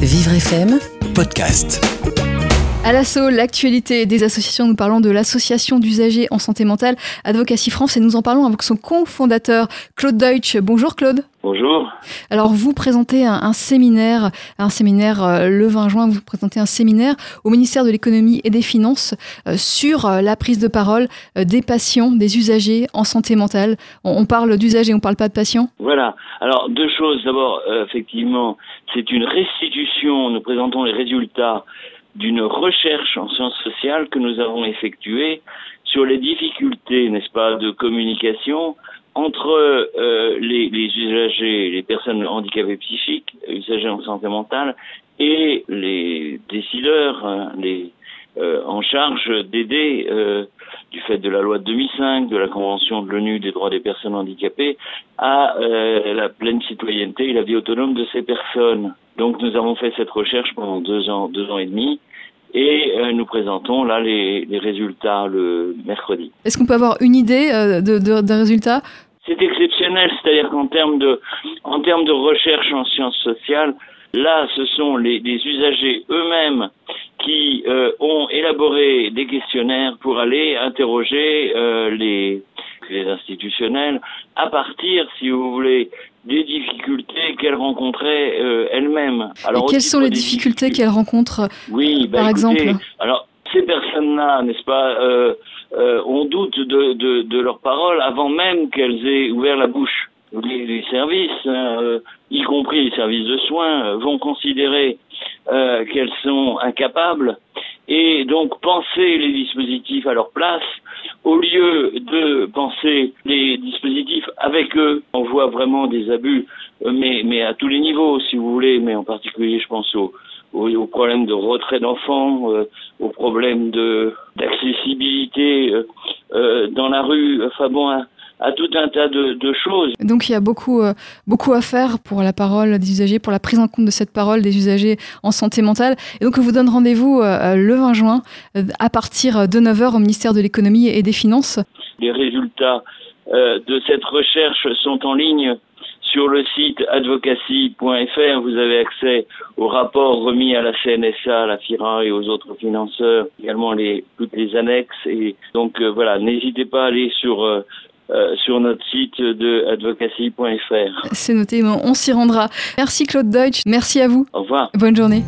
Vivre FM podcast. À l'assaut, l'actualité des associations, nous parlons de l'association d'usagers en santé mentale Advocacy France et nous en parlons avec son cofondateur Claude Deutsch. Bonjour Claude. Bonjour. Alors vous présentez un, séminaire, un séminaire euh, le 20 juin, vous présentez un séminaire au ministère de l'économie et des finances euh, sur euh, la prise de parole des patients, des usagers en santé mentale. On, parle d'usagers, on ne parle pas de patients Voilà. Alors deux choses. D'abord, effectivement, c'est une restitution. Nous présentons les résultats d'une recherche en sciences sociales que nous avons effectuée sur les difficultés, n'est-ce pas, de communication entre euh, les, les, usagers, les personnes handicapées psychiques, usagers en santé mentale, et les décideurs, hein, les, euh, en charge d'aider, euh, du fait de la loi de 2005, de la Convention de l'ONU des droits des personnes handicapées, à la pleine citoyenneté et la vie autonome de ces personnes. Donc nous avons fait cette recherche pendant deux ans, deux ans et demi, et euh, nous présentons là les, les, résultats le mercredi. Est-ce qu'on peut avoir une idée euh, de, résultats C'est exceptionnel, c'est-à-dire qu'en termes de, en termes de recherche en sciences sociales, là, ce sont les, les usagers eux-mêmes qui euh, ont élaboré des questionnaires pour aller interroger euh, les, les institutionnels à partir, si vous voulez, des difficultés qu'elles rencontraient euh, elles-mêmes. Alors, Et quelles sont les difficultés qu'elles rencontrent, oui, bah, par exemple Alors, ces personnes-là, n'est-ce pas, euh, euh, on doute de, de, de leurs paroles avant même qu'elles aient ouvert la bouche. Les, les services, hein, euh, y compris les services de soins, vont considérer euh, qu'elles sont incapables et donc penser les dispositifs à leur place au lieu de penser les dispositifs avec eux. On voit vraiment des abus, euh, mais, mais à tous les niveaux, si vous voulez, mais en particulier, je pense aux au, problèmes de retrait d'enfants, euh, aux problèmes de d'accessibilité euh, euh dans la rue. Enfin bon, à tout un tas de, de, choses. Donc il y a beaucoup, euh, beaucoup à faire pour la parole des usagers, pour la prise en compte de cette parole des usagers en santé mentale. Et donc on vous donne rendez-vous euh, le 20 juin à partir de 9h au ministère de l'économie et des finances. Les résultats de cette recherche sont en ligne sur le site advocacy.fr, vous avez accès aux rapports remis à la CNSA, à la FIRA et aux autres financeurs, également les, toutes les annexes. Et donc voilà, n'hésitez pas à aller sur euh, sur notre site de advocacy.fr. C'est noté, on s'y rendra. Merci Claude Deutsch, merci à vous. Au revoir. Bonne journée.